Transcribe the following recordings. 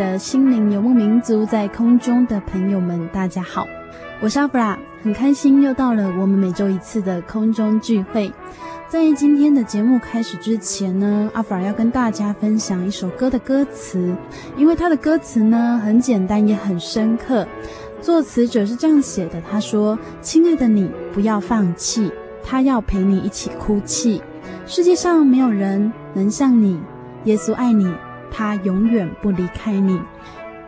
的心灵游牧民族，在空中的朋友们，大家好，我是阿弗拉，很开心又到了我们每周一次的空中聚会。在今天的节目开始之前呢，阿弗拉要跟大家分享一首歌的歌词，因为它的歌词呢很简单也很深刻。作词者是这样写的，他说：“亲爱的你，不要放弃，他要陪你一起哭泣。世界上没有人能像你，耶稣爱你。”他永远不离开你。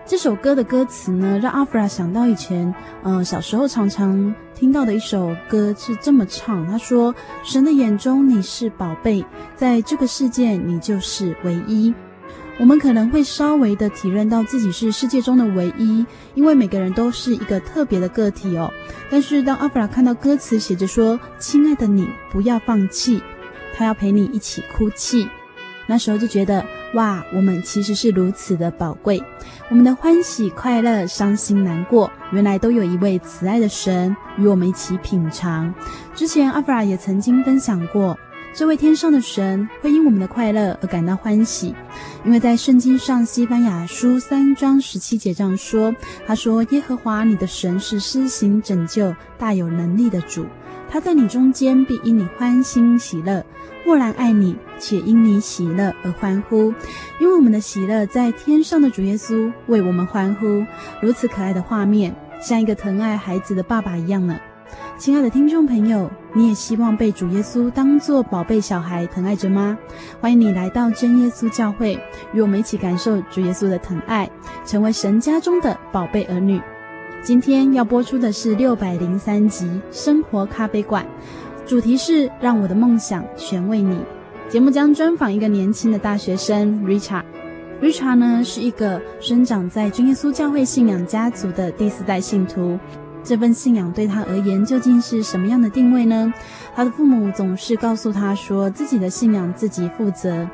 这首歌的歌词呢，让阿弗拉想到以前，嗯、呃，小时候常常听到的一首歌是这么唱。他说：“神的眼中你是宝贝，在这个世界你就是唯一。”我们可能会稍微的体认到自己是世界中的唯一，因为每个人都是一个特别的个体哦。但是当阿弗拉看到歌词写着说：“亲爱的你，不要放弃，他要陪你一起哭泣。”那时候就觉得。哇，我们其实是如此的宝贵，我们的欢喜、快乐、伤心、难过，原来都有一位慈爱的神与我们一起品尝。之前阿弗拉也曾经分享过，这位天上的神会因我们的快乐而感到欢喜，因为在圣经上西班牙书三章十七节这样说：“他说，耶和华你的神是施行拯救、大有能力的主。”他在你中间必因你欢欣喜乐，默然爱你，且因你喜乐而欢呼，因为我们的喜乐在天上的主耶稣为我们欢呼。如此可爱的画面，像一个疼爱孩子的爸爸一样呢。亲爱的听众朋友，你也希望被主耶稣当作宝贝小孩疼爱着吗？欢迎你来到真耶稣教会，与我们一起感受主耶稣的疼爱，成为神家中的宝贝儿女。今天要播出的是六百零三集《生活咖啡馆》，主题是“让我的梦想全为你”。节目将专访一个年轻的大学生 Richard。Richard 呢是一个生长在真耶稣教会信仰家族的第四代信徒。这份信仰对他而言究竟是什么样的定位呢？他的父母总是告诉他说自己的信仰自己负责，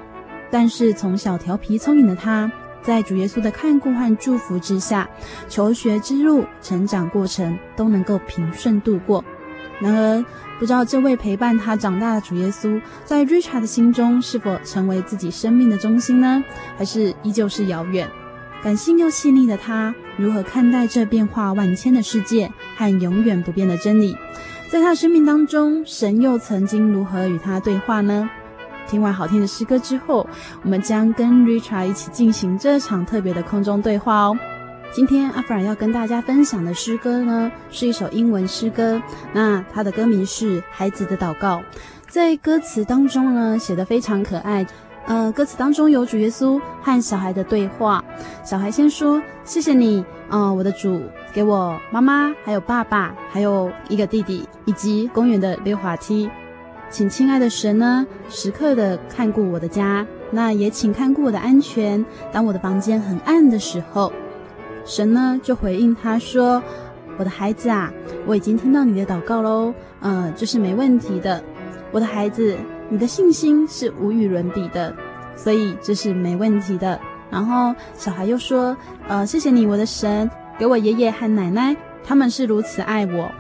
但是从小调皮聪颖的他。在主耶稣的看顾和祝福之下，求学之路、成长过程都能够平顺度过。然而，不知道这位陪伴他长大的主耶稣，在 Richard 的心中是否成为自己生命的中心呢？还是依旧是遥远？感性又细腻的他，如何看待这变化万千的世界和永远不变的真理？在他的生命当中，神又曾经如何与他对话呢？听完好听的诗歌之后，我们将跟 Richard 一起进行这场特别的空中对话哦。今天阿弗尔要跟大家分享的诗歌呢，是一首英文诗歌。那它的歌名是《孩子的祷告》。在歌词当中呢，写得非常可爱。呃，歌词当中有主耶稣和小孩的对话。小孩先说：“谢谢你，呃，我的主，给我妈妈，还有爸爸，还有一个弟弟，以及公园的溜滑梯。”请亲爱的神呢，时刻的看顾我的家，那也请看顾我的安全。当我的房间很暗的时候，神呢就回应他说：“我的孩子啊，我已经听到你的祷告喽，呃，这是没问题的。我的孩子，你的信心是无与伦比的，所以这是没问题的。然后小孩又说：“呃，谢谢你，我的神，给我爷爷和奶奶，他们是如此爱我。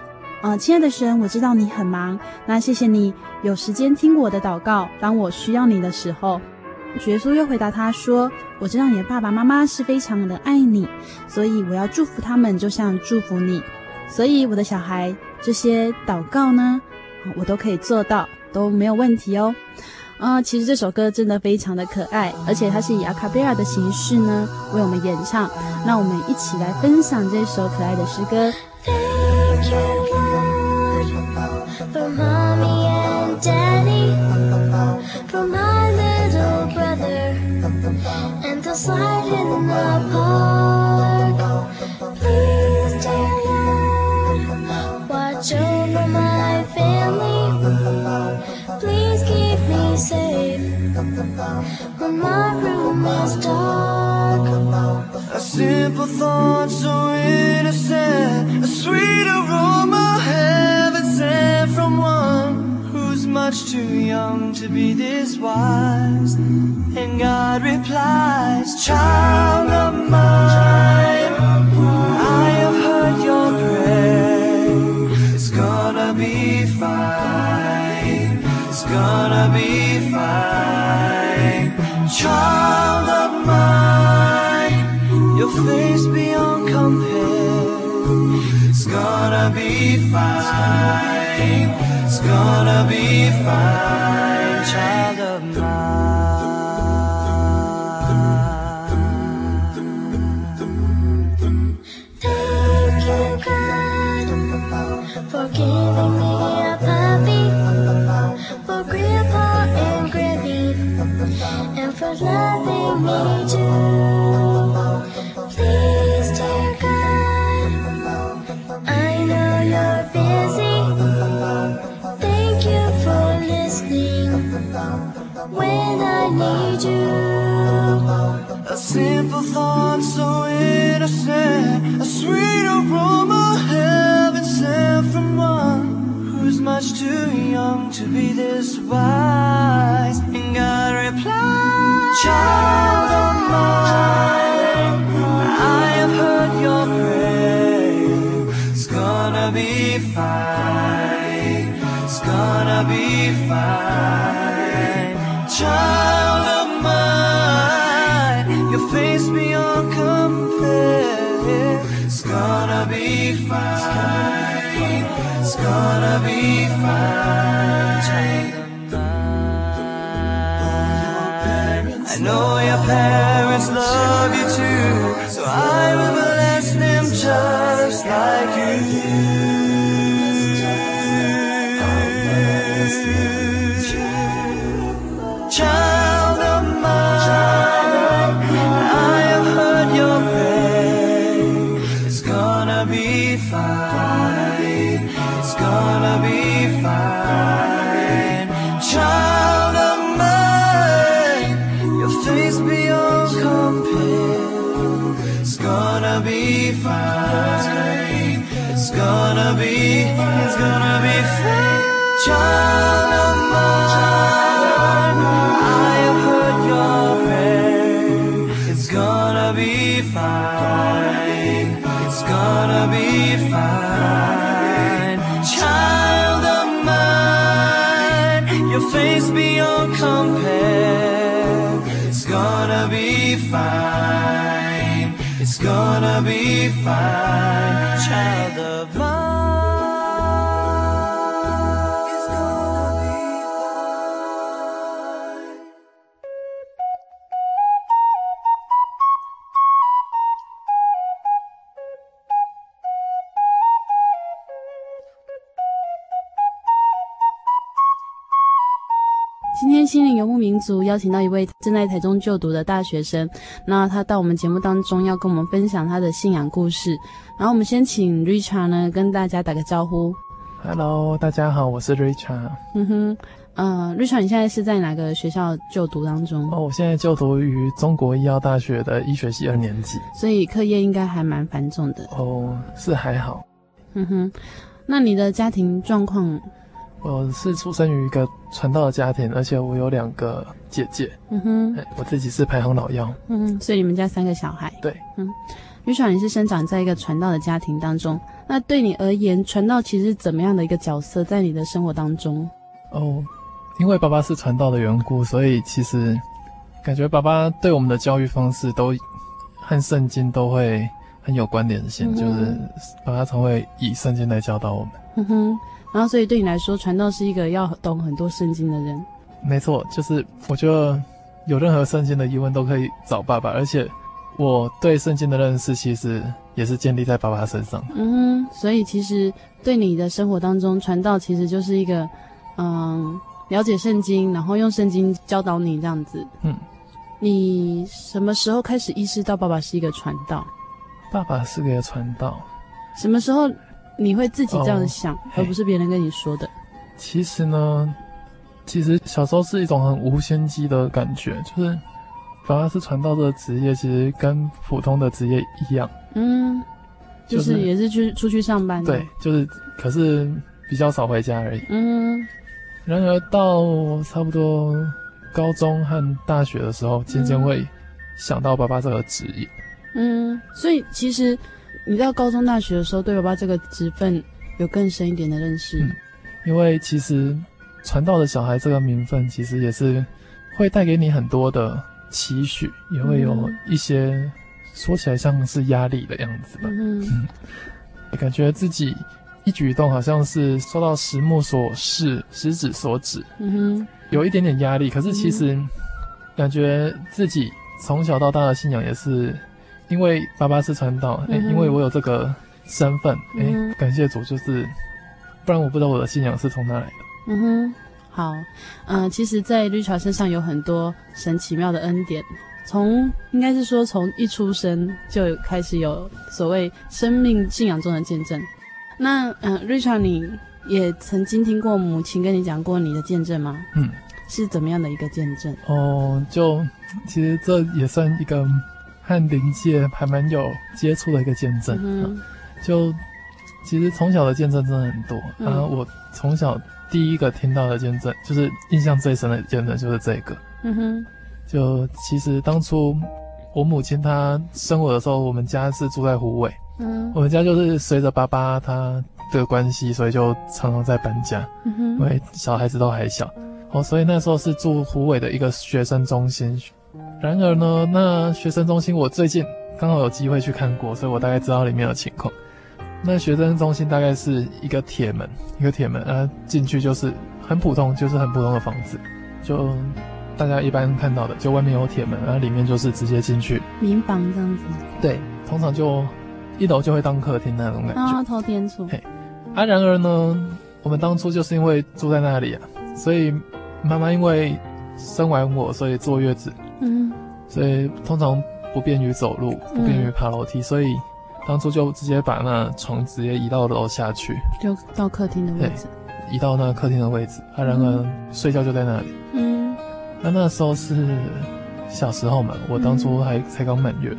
呃，亲爱的神，我知道你很忙，那谢谢你有时间听我的祷告，当我需要你的时候。”主耶稣又回答他说：“我知道你的爸爸妈妈是非常的爱你，所以我要祝福他们，就像祝福你。所以我的小孩，这些祷告呢，我都可以做到，都没有问题哦。”啊、其实这首歌真的非常的可爱，而且它是以阿卡贝拉的形式呢为我们演唱。那我们一起来分享这首可爱的诗歌。Slide in the park. Please, dear watch over my family. Please keep me safe when my room is dark. A simple thought so innocent, a sweet aroma heaven sent from one who's much too young to be this wise. And God replies, Child of mine, I have heard your prayer. It's gonna be fine. It's gonna be fine. Child of mine, your face beyond compare. It's gonna be fine. It's gonna be fine. Wise. And God replied, Child of mine, I have heard your prayer. It's gonna be fine. It's gonna be fine. Child of mine, your face beyond compare. It's gonna be fine. It's gonna be fine. 心灵游牧民族邀请到一位正在台中就读的大学生，那他到我们节目当中要跟我们分享他的信仰故事。然后我们先请 Richard 呢跟大家打个招呼。Hello，大家好，我是 Richard。嗯哼，呃，Richard，你现在是在哪个学校就读当中？哦，我现在就读于中国医药大学的医学系二年级，所以课业应该还蛮繁重的。哦，是还好。嗯哼，那你的家庭状况？我是出生于一个传道的家庭，而且我有两个姐姐。嗯哼，哎我自己是排行老幺。嗯哼，所以你们家三个小孩。对，嗯，于爽，你是生长在一个传道的家庭当中，那对你而言，传道其实是怎么样的一个角色在你的生活当中？哦，因为爸爸是传道的缘故，所以其实感觉爸爸对我们的教育方式都和圣经都会很有关联性，嗯就是爸爸常会以圣经来教导我们。嗯哼，然后所以对你来说，传道是一个要懂很多圣经的人。没错，就是我觉得有任何圣经的疑问都可以找爸爸，而且我对圣经的认识其实也是建立在爸爸身上。嗯，所以其实对你的生活当中，传道其实就是一个，嗯，了解圣经，然后用圣经教导你这样子。嗯，你什么时候开始意识到爸爸是一个传道？爸爸是个传道，什么时候你会自己这样想，哦而不是别人跟你说的？其实呢，其实小时候是一种很无先机的感觉，就是爸爸是传道这个职业，其实跟普通的职业一样。嗯，就就是是也是去出去上班的。对，，就是可是比较少回家而已。嗯然而到差不多高中和大学的时候，渐渐会想到爸爸这个职业。嗯，所以其实你到高中、大学的时候，对爸爸这个职分有更深一点的认识。嗯因为其实传道的小孩这个名分，其实也是会带给你很多的期许，也会有一些说起来像是压力的样子吧。嗯感觉自己一举一动好像是受到时目所示、食指所指，嗯哼有一点点压力。可是其实感觉自己从小到大的信仰也是因为爸爸是传道，哎、因为我有这个身份，哎、感谢主，就是不然我不知道我的信仰是从哪来的。嗯哼，好，嗯、其实，在 Richard 身上有很多神奇妙的恩典。从应该是说，从一出生就有开始有所谓生命信仰中的见证。那嗯、呃、，Richard，你也曾经听过母亲跟你讲过你的见证吗？嗯，是怎么样的一个见证？哦，就其实这也算一个和灵界还蛮有接触的一个见证。嗯就其实从小的见证真的很多，嗯。然后我从小第一个听到的见证，就是印象最深的见证就是这个。嗯哼，就其实当初我母亲她生我的时候，我们家是住在湖尾，嗯。我们家就是随着爸爸他的关系，所以就常常在搬家，嗯因，为小孩子都还小，哦，所以那时候是住湖尾的一个学生中心。然而呢，那学生中心我最近刚好有机会去看过，所以我大概知道里面的情况。那学生中心大概是一个铁门，一个铁门，啊，进去就是很普通，就是很普通的房子，就大家一般看到的，就外面有铁门，然后里面就是直接进去。民房这样子对，通常就一楼就会当客厅那种感觉。啊，头天厝，嘿啊，然而呢，我们当初就是因为住在那里啊，所以妈妈因为生完我，所以坐月子，嗯所以通常不便于走路，不便于爬楼梯，所以当初就直接把那床直接移到楼下去，就到客厅的位置，移到那客厅的位置。啊，然而睡觉就在那里。嗯那那时候是小时候嘛，我当初还才刚满月，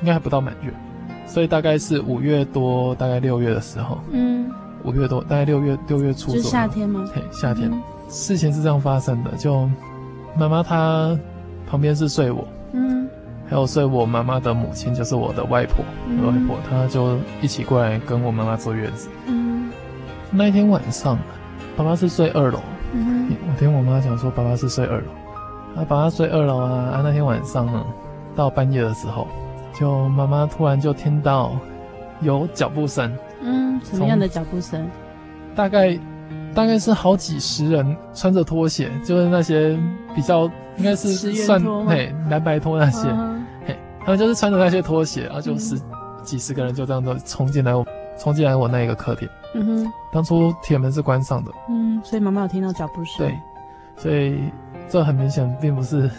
应该还不到满月，所以大概是五月多，大概六月的时候，嗯，五月多，大概六月六月初是左右。夏天吗？对，夏天。嗯事情是这样发生的，就妈妈她旁边是睡我，嗯。还有睡我妈妈的母亲，就是我的外婆，嗯。我外婆她就一起过来跟我妈妈坐月子。嗯。那一天晚上，爸爸是睡二楼，嗯。我听我妈讲说爸爸是睡二楼，啊，爸爸睡二楼啊，啊，那天晚上呢，到半夜的时候，就妈妈突然就听到有脚步声，嗯，什么样的脚步声？大概大概是好几十人穿着拖鞋，就是那些比较应该是算嘿蓝白拖那些，嗯嘿，他们就是穿着那些拖鞋，然后就十、几十个人就这样子冲进来我冲进来我那一个客厅。嗯哼。当初铁门是关上的，嗯，所以妈妈有听到脚步声。对，，所以这很明显并不是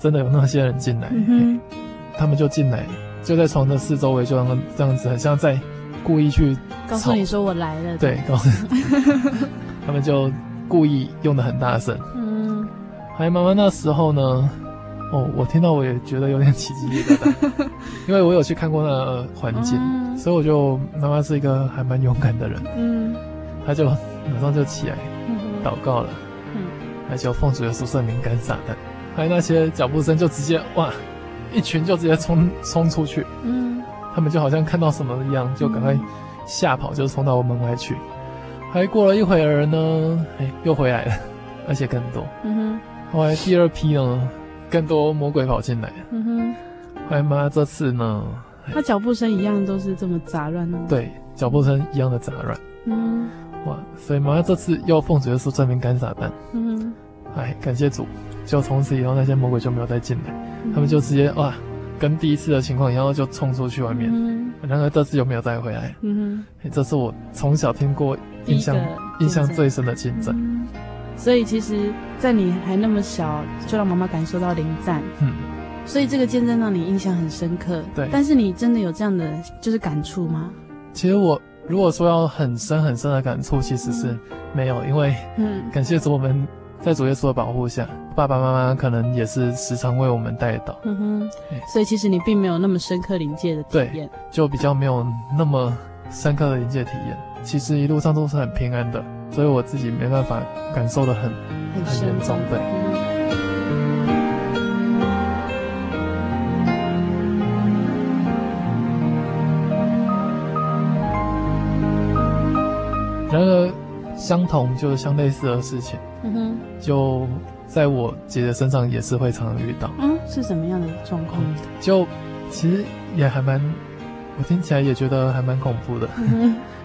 真的有那些人进来，嗯嘿他们就进来，就在床的四周围就让这样子，很像在故意去，告诉你说我来了。对，告诉 他们就故意用的很大声。嗯。还妈妈那时候呢，哦，我听到我也觉得有点起鸡皮疙瘩，因为我有去看过那个环境，嗯。所以我就妈妈是一个还蛮勇敢的人，嗯。她就马上就起来，嗯祷告了，嗯，那就奉主耶稣圣名赶撒旦。还有那些脚步声就直接哇，一群就直接冲冲出去，嗯，他们就好像看到什么一样，就赶快吓跑，就冲到我门外去。还过了一会儿呢，哎，又回来了，而且更多。嗯哼，后来第二批呢，更多魔鬼跑进来。嗯哼，后来妈这次呢，他脚步声一样都是这么杂乱的。对，脚步声一样的杂乱。嗯，哇，所以妈这次又奉主耶稣圣名干撒旦。嗯，哎，感谢主，就从此以后那些魔鬼就没有再进来，嗯他们就直接哇，跟第一次的情况一样，就冲出去外面。嗯然而这次又没有再回来。嗯哼，这是我从小听过印象印象最深的见证。嗯，所以其实，在你还那么小，就让妈妈感受到临在，嗯，所以这个见证让你印象很深刻。对但是你真的有这样的就是感触吗？其实我如果说要很深很深的感触，其实是没有，因为嗯感谢主，我们在主耶稣的保护下，爸爸妈妈可能也是时常为我们带到，嗯哼哎，所以其实你并没有那么深刻临界的体验。就比较没有那么深刻的临界体验。其实一路上都是很平安的，所以我自己没办法感受的很很严重对嗯然而，相同就是相类似的事情，嗯哼，就在我姐姐身上也是会常常遇到。嗯，是什么样的状况？就其实也还蛮，我听起来也觉得还蛮恐怖的。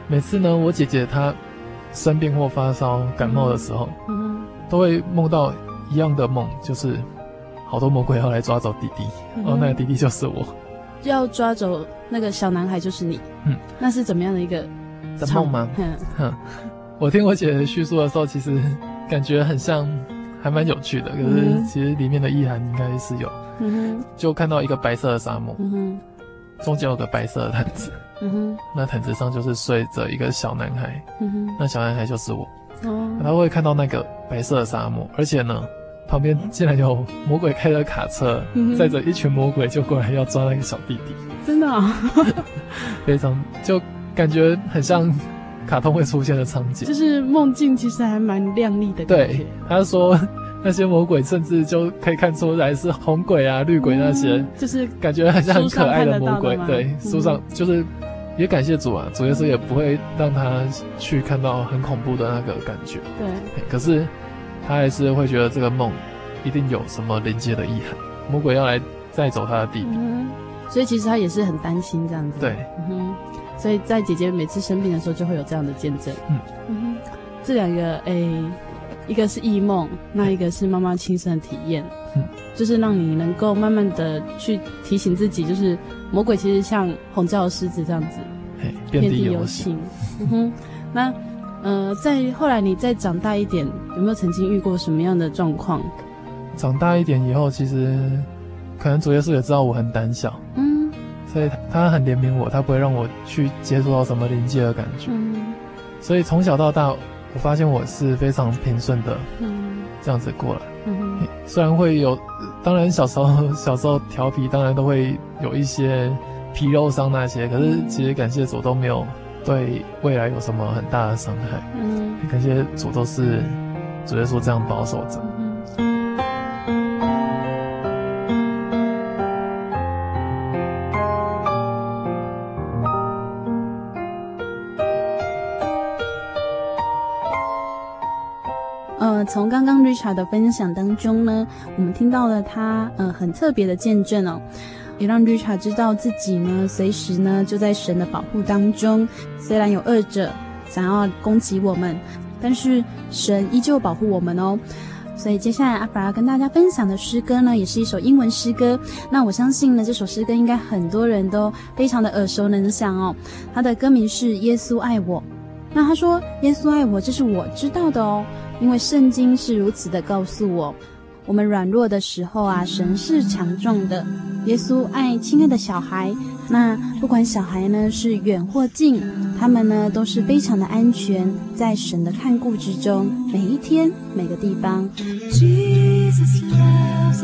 每次呢，我姐姐她生病或发烧、感冒的时候，都会梦到一样的梦，就是好多魔鬼要来抓走弟弟，嗯哦，那个弟弟就是我。要抓走那个小男孩就是你。嗯，那是怎么样的一个的梦吗？嗯。哼，我听我姐姐叙述的时候，其实感觉很像，还蛮有趣的。可是嗯其实里面的意涵应该是有，嗯哼，就看到一个白色的沙漠，嗯哼，中间有个白色的毯子，嗯哼，那毯子上就是睡着一个小男孩，嗯哼，那小男孩就是我。哦，他会看到那个白色的沙漠，而且呢，旁边竟然有魔鬼开的卡车，载着一群魔鬼就过来要抓那个小弟弟，真的啊，非常就感觉很像卡通会出现的场景。就。是梦境其实还蛮亮丽的感觉。对，，他说 那些魔鬼甚至就可以看出来是红鬼啊、绿鬼那些，嗯就是感觉很像很可爱的魔鬼对，嗯。书上就是也感谢主啊，主耶稣也不会让他去看到很恐怖的那个感觉。对，可是他还是会觉得这个梦一定有什么连接的意涵，魔鬼要来再走他的弟弟。嗯，所以其实他也是很担心这样子。对，嗯哼，所以在姐姐每次生病的时候，就会有这样的见证。嗯嗯哼，这两个诶，一个是异梦，那一个是妈妈亲身的体验。嗯，就是让你能够慢慢的去提醒自己，就是魔鬼其实像吼叫的狮子这样子，嘿，遍地游行。嗯哼，那呃，在后来你再长大一点，有没有曾经遇过什么样的状况？长大一点以后，其实可能主耶稣也知道我很胆小，嗯所以他很怜悯我，他不会让我去接触到什么灵界的感觉。嗯所以从小到大，我发现我是非常平顺的嗯这样子过来。嗯哼虽然会有，当然小时候小时候调皮，当然都会有一些皮肉伤那些，可是其实感谢主都没有对未来有什么很大的伤害。嗯感谢主都是主耶稣这样保守着。从刚刚 Richard 的分享当中呢，我们听到了他呃很特别的见证哦，也让 Richard 知道自己呢随时呢就在神的保护当中，虽然有恶者想要攻击我们，但是神依旧保护我们哦。所以接下来阿法要跟大家分享的诗歌呢，也是一首英文诗歌。那我相信呢，这首诗歌应该很多人都非常的耳熟能详哦。它的歌名是《耶稣爱我》。那他说：“耶稣爱我，这是我知道的哦，因为圣经是如此的告诉我。我们软弱的时候啊，神是强壮的。耶稣爱亲爱的小孩，那不管小孩呢是远或近，他们呢都是非常的安全，在神的看顾之中，每一天每个地方。Jesus loves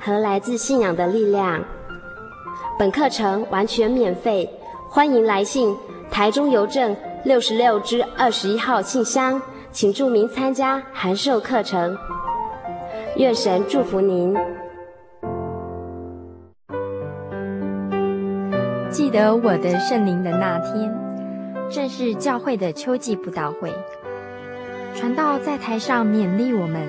和来自信仰的力量。本课程完全免费，欢迎来信台中邮政六十六支二十一号信箱，请注明参加函授课程。愿神祝福您。记得我的圣灵的那天，正是教会的秋季布道会。传道在台上勉励我们，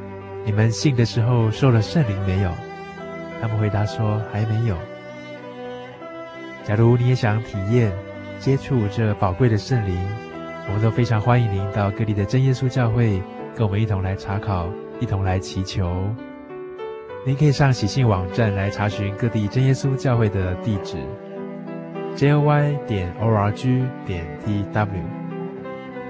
你们信的时候受了圣灵没有？”他们回答说：“还没有。”假如你也想体验、接触这宝贵的圣灵，我们都非常欢迎您到各地的真耶稣教会，跟我们一同来查考，一同来祈求。您可以上喜信网站来查询各地真耶稣教会的地址。：jy 点 org 点 tw，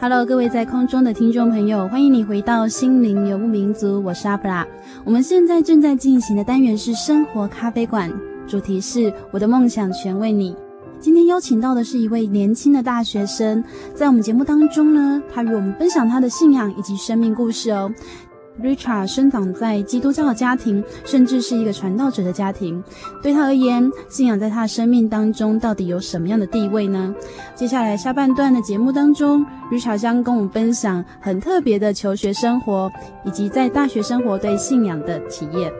Hello，各位在空中的听众朋友，欢迎你回到心灵游牧民族，我是阿布拉。我们现在正在进行的单元是生活咖啡馆，主题是我的梦想全为你。今天邀请到的是一位年轻的大学生，在我们节目当中呢，他与我们分享他的信仰以及生命故事哦。Richard 生长在基督教的家庭，甚至是一个传道者的家庭。对他而言，信仰在他的生命当中到底有什么样的地位呢？接下来下半段的节目当中，Richard 将跟我们分享很特别的求学生活，以及在大学生活对信仰的体验。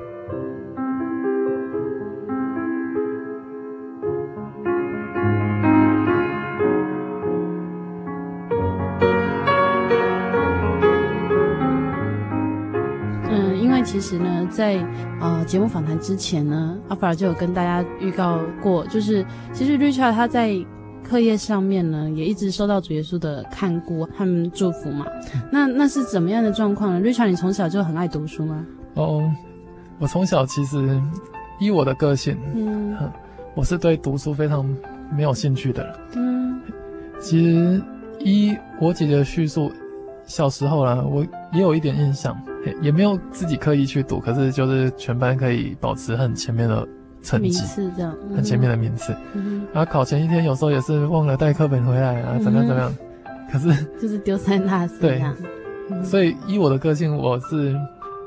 其实呢，在呃节目访谈之前呢，阿法尔就有跟大家预告过，就是其实 Richard 他在课业上面呢，也一直受到主耶稣的看顾和祝福嘛。那那是怎么样的状况呢？Richard，你从小就很爱读书吗？哦，我从小其实依我的个性，嗯，我是对读书非常没有兴趣的人。嗯，其实依我姐姐的叙述，小时候啦，我也有一点印象。也没有自己刻意去读，可是就是全班可以保持很前面的成绩，名次这样，嗯、很前面的名次。嗯、然后考前一天有时候也是忘了带课本回来啊，怎么样怎么样？可是就是丢三落四这样。对，所以依我的个性，我是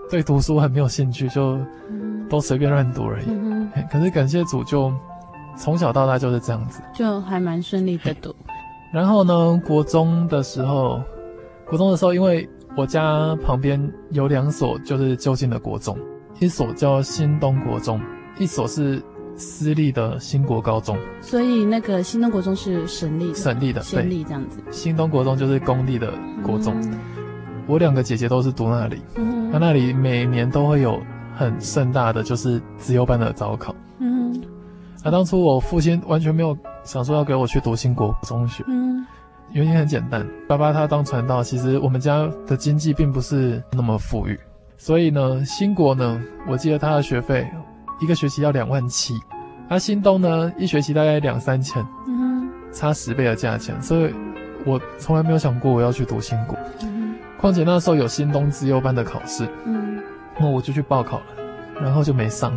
对读书很没有兴趣，就都随便乱读而已。嗯、可是感谢主，就从小到大就是这样子，就还蛮顺利的读。然后呢，国中的时候，国中的时候因为。我家旁边有两所就是就近的国中，一所叫新东国中，一所是私立的新国高中。所以那个新东国中是省立的，省立的，省立这样子。新东国中就是公立的国中。嗯、我两个姐姐都是读那里，嗯，那那里每年都会有很盛大的就是资优班的招考。嗯，啊，当初我父亲完全没有想说要给我去读新国中学，嗯原因很简单，爸爸他当传道，其实我们家的经济并不是那么富裕，所以呢，新国呢，我记得他的学费一个学期要两万七，而新东呢，一学期大概两三千，嗯差十倍的价钱，所以我从来没有想过我要去读新国。嗯况且那时候有新东自优班的考试，嗯那我就去报考了，然后就没上，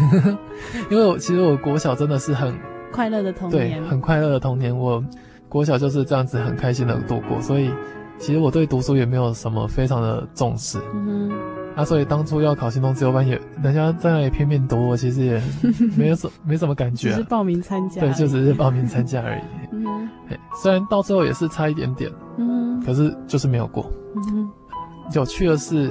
因为我其实我国小真的是很快乐的童年对年，很快乐的童年，我国小就是这样子很开心的度过，所以其实我对读书也没有什么非常的重视。嗯啊，所以当初要考新东自由班也，人家在那里拼命读，我其实也没有什 没什么感觉、啊，只是报名参加而对，就只是报名参加而已。嗯哼。虽然到最后也是差一点点，嗯可是就是没有过。嗯有趣的是，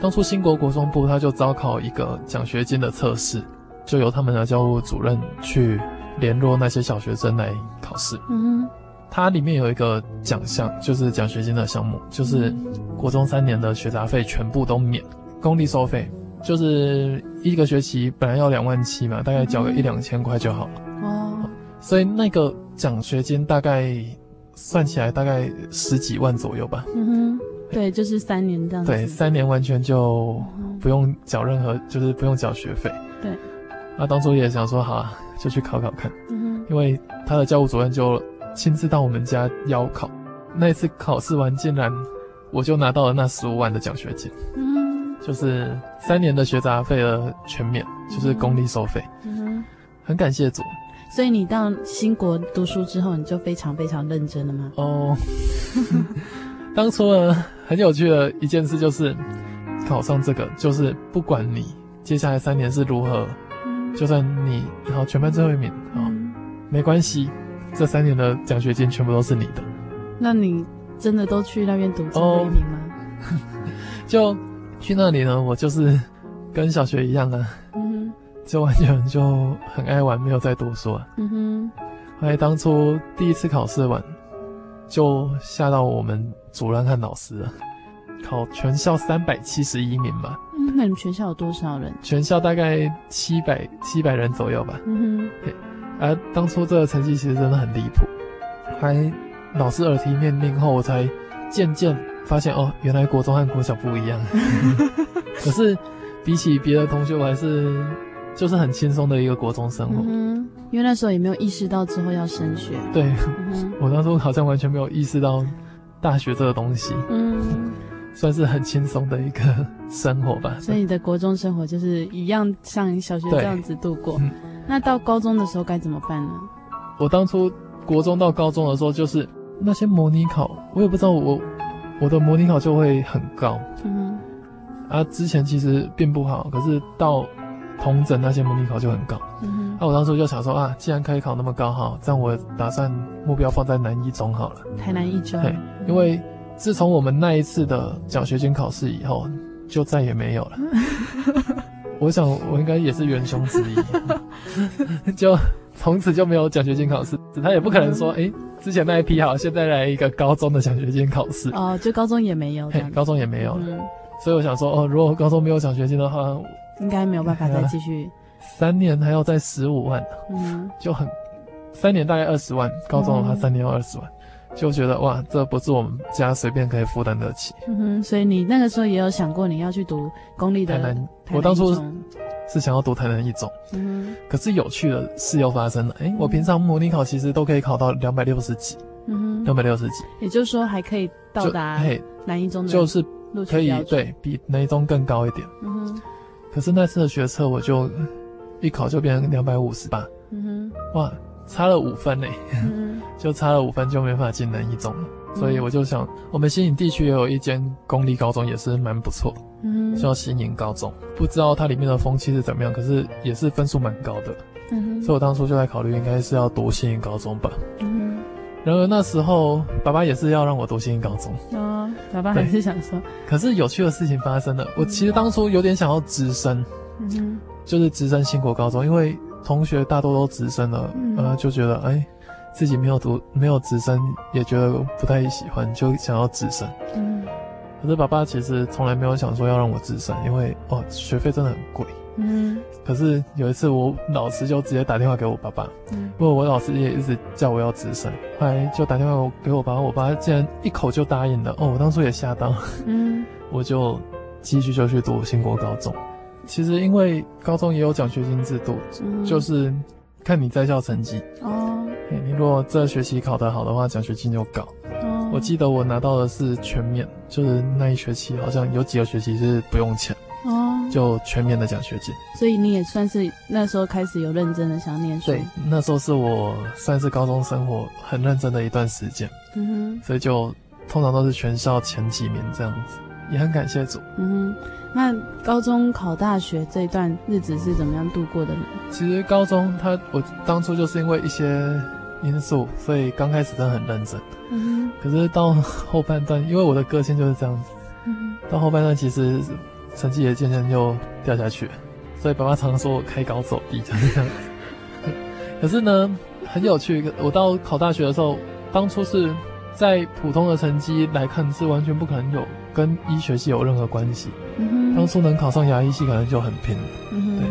当初新国国中部他就招考一个奖学金的测试，就由他们的教务主任去联络那些小学生来考试。嗯它里面有一个奖项，就是奖学金的项目，就是国中三年的学杂费全部都免，公立收费，就是一个学期本来要两万七嘛，大概缴个一两千块就好。了。哦。所以那个奖学金大概算起来大概十几万左右吧。嗯哼，对，就是三年这样子，对，三年完全就不用缴任何，就是不用缴学费。对，那当初也想说，好啊，就去考考看，嗯哼。因为他的教务主任就亲自到我们家邀考。那一次考试完，竟然我就拿到了那十五万的奖学金，嗯。就是三年的学杂费的全免，就是公立收费，嗯哼，很感谢主。所以你到新国读书之后，你就非常非常认真了吗？哦，当初呢，很有趣的一件事就是考上这个，就是不管你接下来三年是如何，嗯。就算你好全班最后一名啊、嗯。没关系，这三年的奖学金全部都是你的。那你真的都去那边读最后一名吗？就去那里呢，我就是跟小学一样啊，嗯就完全就很爱玩，没有在读书啊。嗯哼后来当初第一次考试完，就吓到我们主任和老师了。考全校三百七十一名吧，嗯，那你们全校有多少人？全校大概七百七百人左右吧。嗯而当初这个成绩其实真的很离谱，还老师耳提面命后，我才渐渐发现哦，原来国中和国小不一样。可是比起别的同学，我还是就是很轻松的一个国中生，活。嗯，因为那时候也没有意识到之后要升学。对嗯我当初好像完全没有意识到大学这个东西，嗯，算是很轻松的一个生活吧。所以你的国中生活就是一样像小学这样子度过嗯。那到高中的时候该怎么办呢？我当初国中到高中的时候，就是那些模拟考，我也不知道我我的模拟考就会很高嗯啊。之前其实并不好，可是到同整那些模拟考就很高。嗯那、我当初就想说啊，既然可以考那么高哈，这样我打算目标放在南一中好了。台南一中。对，因为自从我们那一次的奖学金考试以后，就再也没有了。我想我应该也是元凶之一，就从此就没有奖学金考试。他也不可能说，诶，之前那一批好，现在来一个高中的奖学金考试。哦，就高中也没有高中也没有了。嗯，所以我想说，哦，如果高中没有奖学金的话，应该没有办法再继续。三年还要再十五万，嗯就很，三年大概二十万，高中的话嗯三年要二十万，就觉得哇，这不是我们家随便可以负担得起。嗯哼，所以你那个时候也有想过你要去读公立的我当初是想要读台南一中，嗯可是有趣的事又发生了。诶，我平常模拟考其实都可以考到两百六十几，哼嗯哼，两百六十几，也就是说还可以到就达嘿，南一中的就是可以对比南一中更高一点。嗯哼。可是那次的学测我就一考就变成两百五十八，嗯哼。哇，差了五分呢，就差了五分就没法进南一中了。所以我就想，我们新营地区也有一间公立高中，也是蛮不错，嗯哼叫新营高中。不知道它里面的风气是怎么样，可是也是分数蛮高的。嗯哼所以我当初就在考虑，应该是要读新营高中吧。嗯然而那时候，爸爸也是要让我读新营高中。哼哦，爸爸还是想说，可是有趣的事情发生了，我其实当初有点想要直升，嗯哼就是直升新国高中，因为同学大多都直升了，嗯呃，就觉得哎，自己没有读没有直升，也觉得不太喜欢，就想要直升。嗯可是爸爸其实从来没有想说要让我直升，因为哦学费真的很贵，嗯可是有一次我老师就直接打电话给我爸爸，嗯不过我老师也一直叫我要直升，后来就打电话给我爸，我爸竟然一口就答应了。哦，我当初也吓到，嗯 我就继续就去读新国高中。其实因为高中也有奖学金制度，嗯，就是看你在校成绩。哦。嘿你如果这学期考得好的话，奖学金就高。哦，我记得我拿到的是全免，就是那一学期好像有几个学期是不用钱，哦，就全免的奖学金。所以你也算是那时候开始有认真的想念书，对，那时候是我算是高中生活很认真的一段时间，嗯哼。所以就通常都是全校前几名这样子，也很感谢主。嗯哼。那高中考大学这一段日子是怎么样度过的呢？其实高中他我当初就是因为一些因素，所以刚开始真的很认真。嗯哼可是到后半段，因为我的个性就是这样子，哼嗯到后半段其实成绩也渐渐就掉下去了，所以爸妈常常说我开高走低就是这样子。可是呢，很有趣，我到考大学的时候，当初是在普通的成绩来看是完全不可能有跟医学系有任何关系。当初能考上牙医系可能就很拼。对。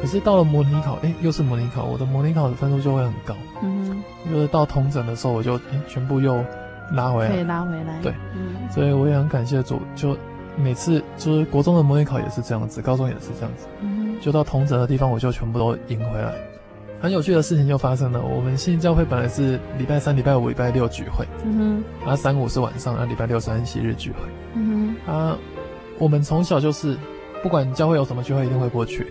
可是到了模拟考，哎，又是模拟考，我的模拟考的分数就会很高。嗯哼。就是到统整的时候，我就诶全部又拉回来。可以来，拉回来，对，嗯。所以我也很感谢主。就每次就是国中的模拟考也是这样子，高中也是这样子，嗯就到统整的地方，我就全部都赢回来。很有趣的事情就发生了，我们信教会本来是礼拜三、礼拜五、礼拜六聚会，嗯哼啊三五是晚上，啊礼拜六、三息日聚会。嗯哼啊，我们从小就是不管教会有什么聚会，一定会过去。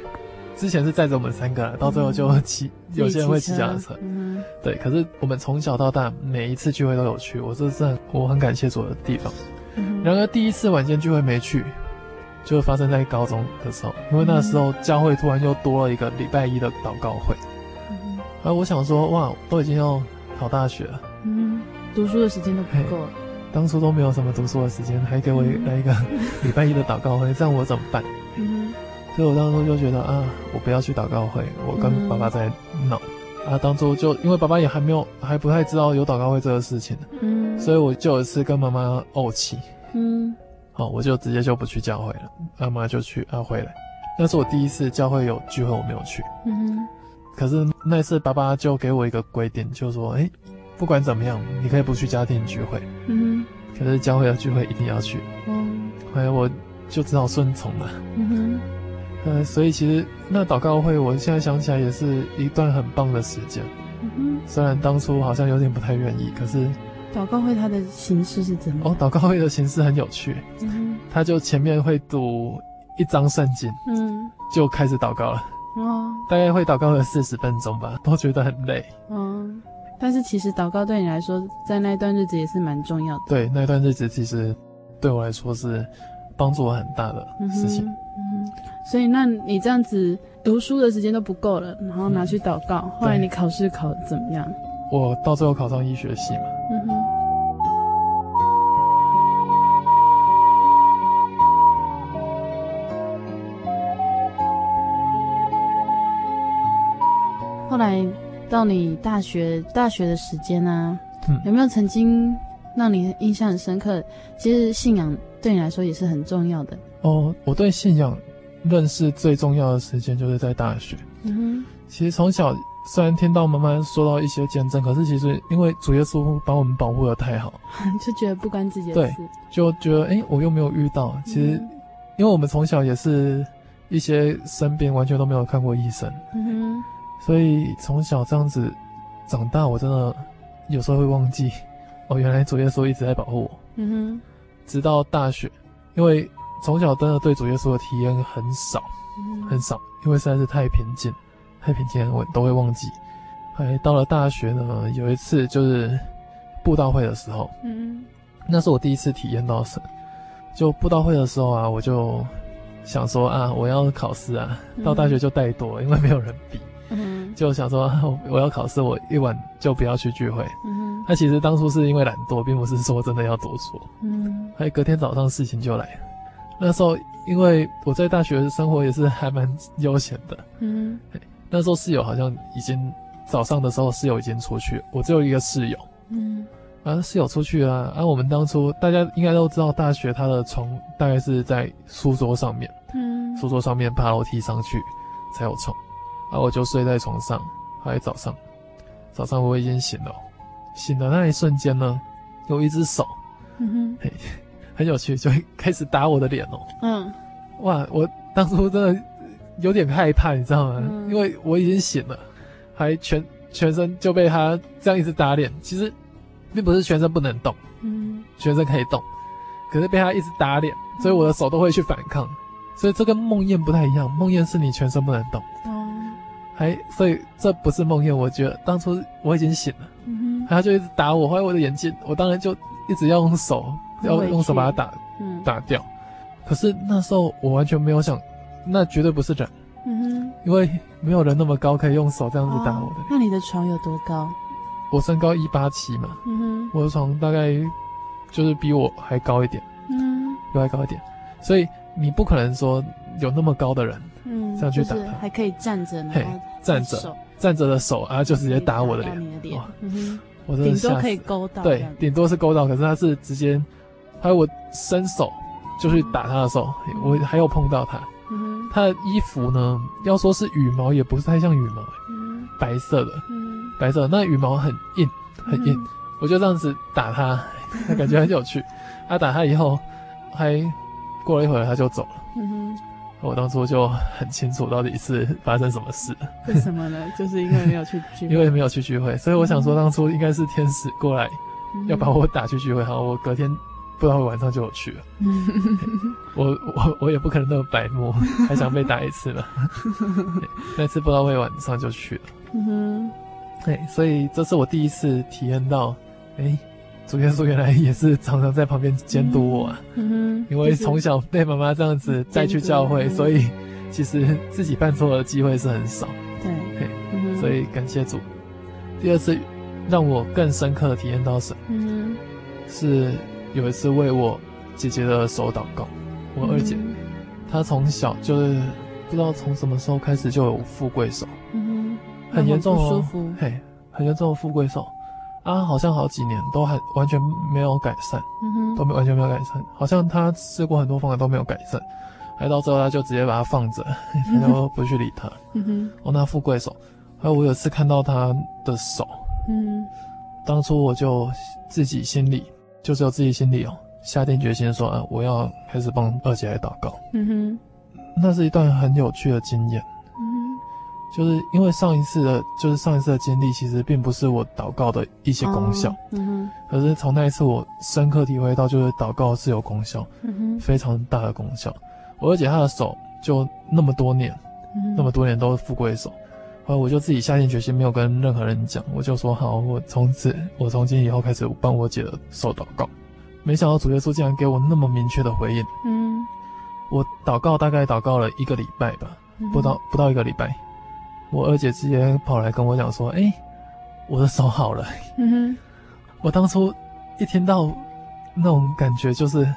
之前是载着我们三个啦，到最后就骑，哼，有些人会骑脚踏车。嗯对，可是我们从小到大每一次聚会都有去，我这是很我很感谢主的地方。嗯然而第一次晚间聚会没去，就发生在高中的时候，因为那时候教会突然又多了一个礼拜一的祷告会，嗯而我想说，哇，都已经要考大学了，嗯，读书的时间都不够了，当初都没有什么读书的时间，还给我嗯来一个礼拜一的祷告会，这样我怎么办？嗯所以我当初就觉得啊，我不要去祷告会，我跟爸爸在闹。啊，当初就因为爸爸也还没有还不太知道有祷告会这个事情，嗯，所以我就有一次跟妈妈怄气，嗯好，我就直接就不去教会了，妈妈就去啊回来。那是我第一次教会有聚会，我没有去。嗯可是那次爸爸就给我一个规定，就说，哎、不管怎么样，你可以不去家庭聚会，嗯可是教会的聚会一定要去。嗯后来我就只好顺从了。嗯哼。呃，所以其实那祷告会，我现在想起来也是一段很棒的时间。嗯哼，虽然当初好像有点不太愿意，可是祷告会它的形式是怎么？样？哦，祷告会的形式很有趣，嗯他就前面会读一张圣经，嗯。就开始祷告了，哦大概会祷告了四十分钟吧，都觉得很累。哦，但是其实祷告对你来说，在那一段日子也是蛮重要的。对，那段日子其实对我来说是帮助我很大的事情。嗯嗯所以，那你这样子读书的时间都不够了，然后拿去祷告，后来你考试考得怎么样？我到最后考上医学系嘛，嗯哼。后来到你大学大学的时间啊，嗯有没有曾经让你印象很深刻？其实信仰对你来说也是很重要的。哦，我对信仰认识最重要的时间就是在大学。嗯哼其实从小虽然听到妈妈说到一些见证，可是其实因为主耶稣把我们保护的太好，就觉得不关自己的对事。就觉得哎，我又没有遇到。其实，因为我们从小也是一些生病，完全都没有看过医生，嗯哼，所以从小这样子长大，我真的有时候会忘记，哦，原来主耶稣一直在保护我。嗯哼直到大学，因为从小真的对主耶稣的体验很少，哼，很少，因为实在是太平静，太平静，我都会忘记。还到了大学呢，有一次就是布道会的时候，嗯那是我第一次体验到神。就布道会的时候啊，我就想说啊，我要考试啊，到大学就带多了，因为没有人比，嗯就想说 啊我要考试，我一晚就不要去聚会。嗯那其实当初是因为懒惰，并不是说真的要读书。嗯还有隔天早上事情就来了。那时候因为我在大学生活也是还蛮悠闲的，嗯那时候室友好像已经早上的时候室友已经出去了，我只有一个室友。嗯啊，室友出去了，啊，我们当初大家应该都知道，大学他的床大概是在书桌上面，嗯，书桌上面爬楼梯上去才有床，然后我就睡在床上。还有早上，早上我已经醒了，醒的那一瞬间呢，有一只手，嗯哼，嘿，很有趣，就 开始打我的脸哦。嗯，哇，我当初真的有点害怕，你知道吗？嗯因为我已经醒了，还全全身就被他这样一直打脸。其实并不是全身不能动，嗯全身可以动，可是被他一直打脸，所以我的手都会去反抗。所以这跟梦魇不太一样，梦魇是你全身不能动，哦，还所以这不是梦魇。我觉得当初我已经醒了，嗯哼，他就一直打我，后来我的眼睛，我当然就一直要用手，要用手把它打嗯。打掉。可是那时候我完全没有想，那绝对不是人，嗯哼，因为没有人那么高可以用手这样子打我的。哦那你的床有多高？我身高一八七嘛，嗯哼，我的床大概就是比我还高一点，嗯比我还高一点，所以你不可能说有那么高的人嗯，这样去打就是他。还可以站着，然嘿。后站着手。站着的手啊就直接打我的脸，你的脸。我真的顶多可以。勾到，对，顶多是勾到，可是他是直接，还有我伸手就去打他的时候，我还有碰到他，嗯，他的衣服呢，要说是羽毛也不是太像羽毛，嗯白色的，嗯白色的，那羽毛很硬，很硬，嗯我就这样子打他，他感觉很有趣。他打他以后，还过了一会儿他就走了。嗯哼，我当初就很清楚到底是发生什么事，为什么呢？就是因为没有去聚会，因为没有去聚会，所以我想说当初应该是天使过来嗯要把我打去聚会，好，我隔天不知道晚上就有去了。嗯 我我我也不可能那么白目，还想被打一次呢。那次不知道会晚上就去了。嗯哼，对，所以这是我第一次体验到，哎，主耶稣原来也是常常在旁边监督我。啊。嗯哼，因为从小被妈妈这样子带去教会，所以其实自己犯错的机会是很少。对，嘿嗯所以感谢主。第二次让我更深刻的体验到神，嗯是有一次为我姐姐的手祷告。我二姐，嗯她从小就是不知道从什么时候开始就有富贵手，嗯哼，很严重哦。很严重的富贵手啊，好像好几年都还完全没有改善。嗯哼，都没完全没有改善，好像他试过很多方法都没有改善，还到最后他就直接把它放着，他就不去理他。嗯哼，哦，那富贵手，还有我有次看到他的手，嗯当初我就自己心里就只有自己心里哦，下定决心说啊，我要开始帮二姐来祷告。嗯哼，那是一段很有趣的经验，嗯就是因为上一次的，就是上一次的经历，其实并不是我祷告的一些，功效，哦嗯哼，可是从那一次我深刻体会到，就是祷告是有功效。嗯哼，非常大的功效。我二姐她的手就那么多年，嗯那么多年都是富贵手，后来我就自己下定决心，没有跟任何人讲，我就说好，我从此我从今以后开始帮我姐的手祷告。没想到主耶稣竟然给我那么明确的回应。嗯，我祷告大概祷告了一个礼拜吧，嗯不到不到一个礼拜，我二姐直接跑来跟我讲说：“哎、我的手好了。”嗯哼，我当初一听到那种感觉，就是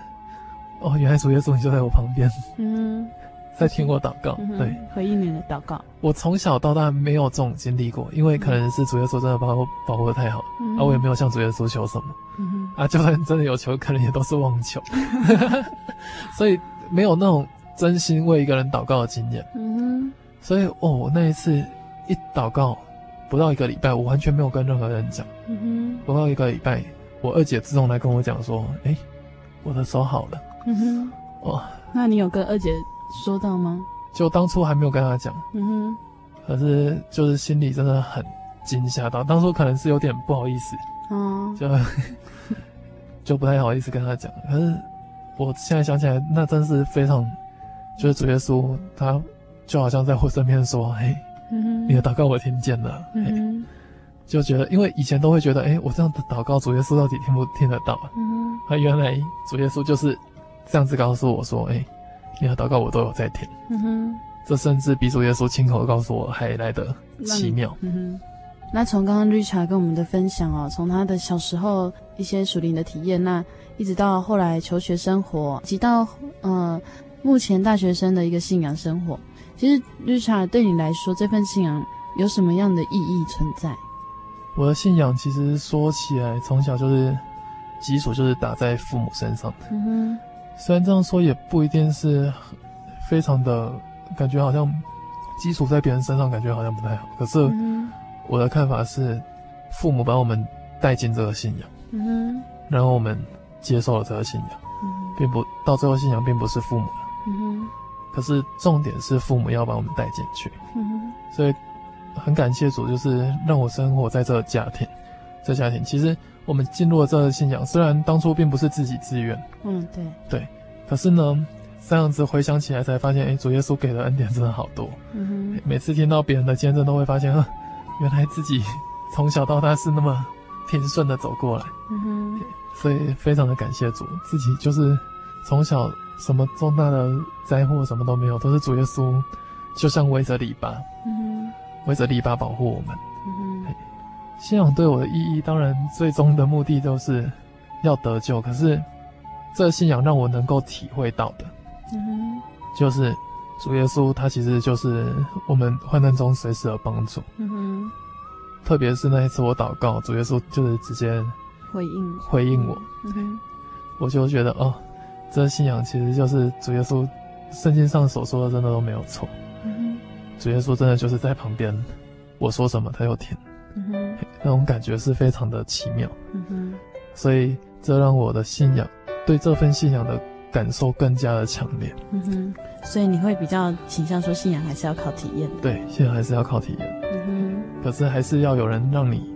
哦，原来主耶稣你就在我旁边。嗯在听我祷告。嗯，对，回应你的祷告，我从小到大没有这种经历过，因为可能是主耶稣真的把我保护的太好，嗯啊，我也没有向主耶稣求什么，啊，就算真的有求，可能也都是妄求，所以没有那种真心为一个人祷告的经验。嗯哼，所以哦，我那一次一祷告，不到一个礼拜，我完全没有跟任何人讲，嗯不到一个礼拜，我二姐自动来跟我讲说，哎，我的手好了，嗯哼，哇，那你有跟二姐说到吗？就当初还没有跟她讲。嗯哼，可是就是心里真的很惊吓到，当初可能是有点不好意思，哦，就 就不太好意思跟她讲。可是我现在想起来，那真是非常，就是主耶稣他就好像在我身边说：“嘿，你的祷告我听见了。嘿就觉得，因为以前都会觉得，哎，我这样的祷告，主耶稣到底听不听得到啊？嗯哼，啊，原来主耶稣就是这样子告诉我说：“哎，你的祷告我都有在听。”嗯哼，这甚至比主耶稣亲口告诉我还来得奇妙。嗯哼。那从刚刚 Richard 跟我们的分享哦，从他的小时候一些属灵的体验，那一直到后来求学生活，以及到呃目前大学生的一个信仰生活，其实 Richard 对你来说，这份信仰有什么样的意义存在？我的信仰其实说起来，从小就是基础就是打在父母身上的。虽然这样说也不一定是非常的感觉好像基础在别人身上，感觉好像不太好。可是我的看法是，父母把我们带进这个信仰，然后我们接受了这个信仰，并不到最后信仰并不是父母的，可是重点是父母要把我们带进去，嗯，所以很感谢主，就是让我生活在这个家庭。这家庭。其实我们进入了这个信仰，虽然当初并不是自己自愿，嗯，对。对，可是呢，这样子回想起来才发现，哎，主耶稣给的恩典真的好多。嗯哼，每次听到别人的见证，都会发现，原来自己从小到大是那么平顺的走过来。嗯哼，所以非常的感谢主，自己就是从小什么重大的灾祸什么都没有，都是主耶稣就像围着篱笆，嗯哼，围着篱笆保护我们。嗯哼。信仰对我的意义，当然最终的目的都是要得救。可是，这信仰让我能够体会到的，嗯，就是主耶稣，他其实就是我们患难中随时的帮助。嗯哼，特别是那一次我祷告，主耶稣就是直接回应回应我。嗯哼，我就觉得哦，这信仰其实就是主耶稣圣经上所说的，真的都没有错。主耶稣真的就是在旁边，我说什么他就听。那种感觉是非常的奇妙。所以这让我的信仰对这份信仰的感受更加的强烈。嗯哼，所以你会比较倾向说信仰还是要靠体验？对，信仰还是要靠体验。嗯哼，可是还是要有人让你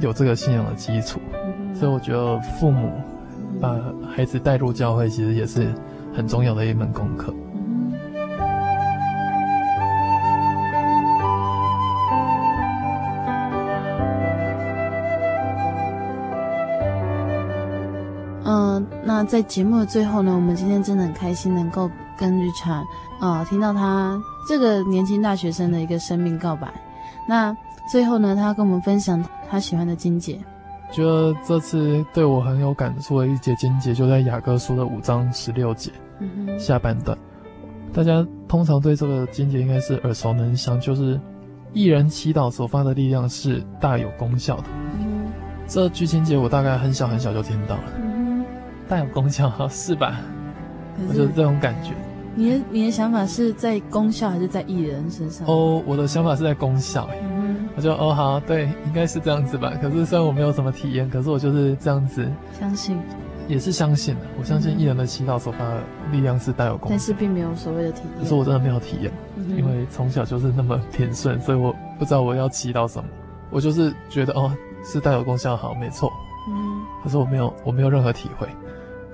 有这个信仰的基础。嗯，所以我觉得父母把孩子带入教会，其实也是很重要的一门功课。嗯，那在节目的最后呢，我们今天真的很开心能够跟 Richard 啊听到他这个年轻大学生的一个生命告白。那最后呢，他跟我们分享他喜欢的金姐。觉得这次对我很有感触的一节经节，就在雅各书的五章十六节下半段。大家通常对这个经节应该是耳熟能详，就是一人祈祷所发的力量是大有功效的。嗯，这句经节我大概很小很小就听到了。大有功效，是吧？我就是这种感觉。你的你的想法是在功效还是在艺人身上？哦，我的想法是在功效。嗯，我就哦好，对，应该是这样子吧。可是虽然我没有什么体验，可是我就是这样子相信，也是相信的。我相信艺人的祈祷所发的力量是带有功效，但是并没有所谓的体验。可是我真的没有体验，嗯、因为从小就是那么平顺，所以我不知道我要祈祷什么。我就是觉得哦，是带有功效，好，没错。嗯，可是我没有，我没有任何体会。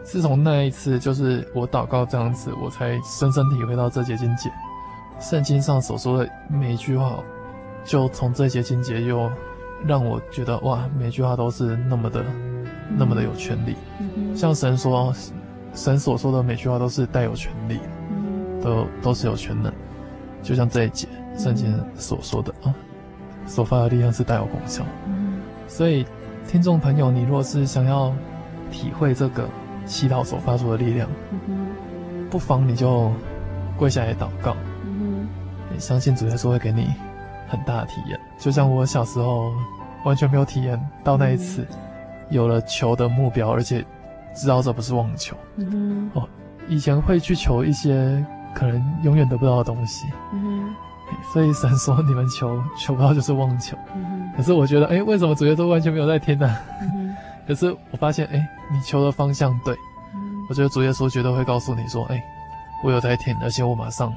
自从那一次，就是我祷告这样子，我才深深体会到这节经节，圣经上所说的每一句话，就从这些情节又让我觉得哇，每句话都是那么的、嗯、那么的有权利。嗯、像神说，神所说的每句话都是带有权利，嗯、都都是有权能。就像这一节圣经所说的、嗯、啊，所发的力量是带有功效。嗯、所以，听众朋友，你若是想要体会这个。祈祷所发出的力量，嗯、不妨你就跪下来祷告，嗯、你相信主耶稣会给你很大的体验。就像我小时候完全没有体验到那一次，嗯、有了球的目标，而且知道这不是网球。嗯、哦，以前会去求一些可能永远得不到的东西，嗯、所以神说你们求求不到就是妄求。嗯、可是我觉得，哎，为什么主耶稣完全没有在听呢、啊？嗯 可是我发现，哎、欸，你求的方向对，嗯、我觉得主耶稣绝对会告诉你说，哎、欸，我有在听，而且我马上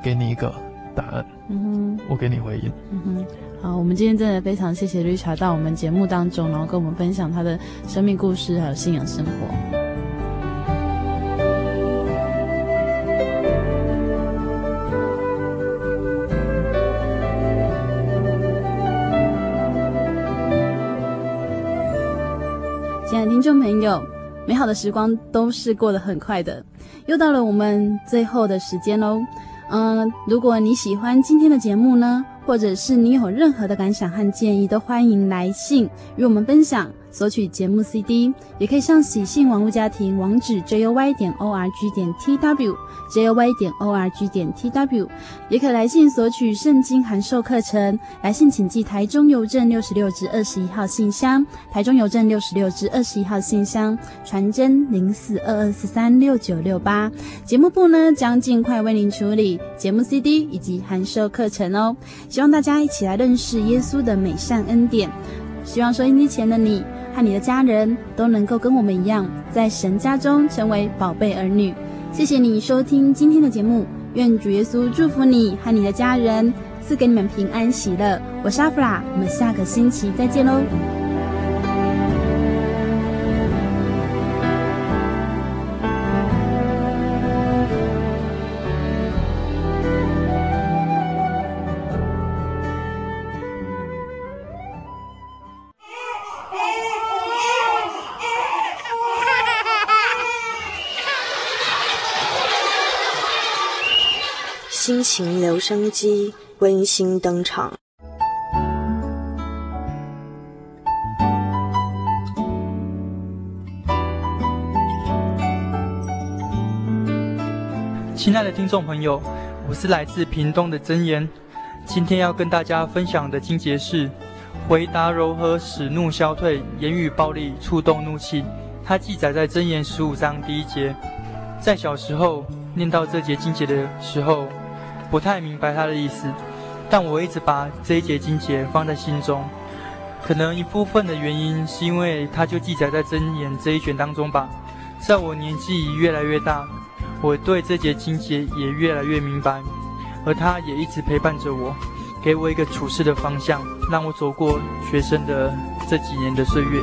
给你一个答案，嗯哼，我给你回应。嗯哼，好，我们今天真的非常谢谢 Richard 到我们节目当中，然后跟我们分享他的生命故事还有信仰生活。听众朋友，美好的时光都是过得很快的，又到了我们最后的时间喽。嗯，如果你喜欢今天的节目呢，或者是你有任何的感想和建议，都欢迎来信与我们分享。索取节目 CD，也可以上喜信网络家庭网址 joy 点 org 点 tw joy 点 org 点 tw，也可来信索取圣经函授课程。来信请寄台中邮政六十六至二十一号信箱，台中邮政六十六至二十一号信箱，传真零四二二四三六九六八。节目部呢将尽快为您处理节目 CD 以及函授课程哦。希望大家一起来认识耶稣的美善恩典。希望收音机前的你和你的家人都能够跟我们一样，在神家中成为宝贝儿女。谢谢你收听今天的节目，愿主耶稣祝福你和你的家人，赐给你们平安喜乐。我是阿弗拉，我们下个星期再见喽。情留声机温馨登场。亲爱的听众朋友，我是来自屏东的真言，今天要跟大家分享的经节是：回答柔和，使怒消退；言语暴力，触动怒气。它记载在真言十五章第一节。在小时候念到这节经节的时候，不太明白他的意思，但我一直把这一节经节放在心中。可能一部分的原因是因为它就记载在真言这一卷当中吧。在我年纪越来越大，我对这节经节也越来越明白，而它也一直陪伴着我，给我一个处事的方向，让我走过学生的这几年的岁月。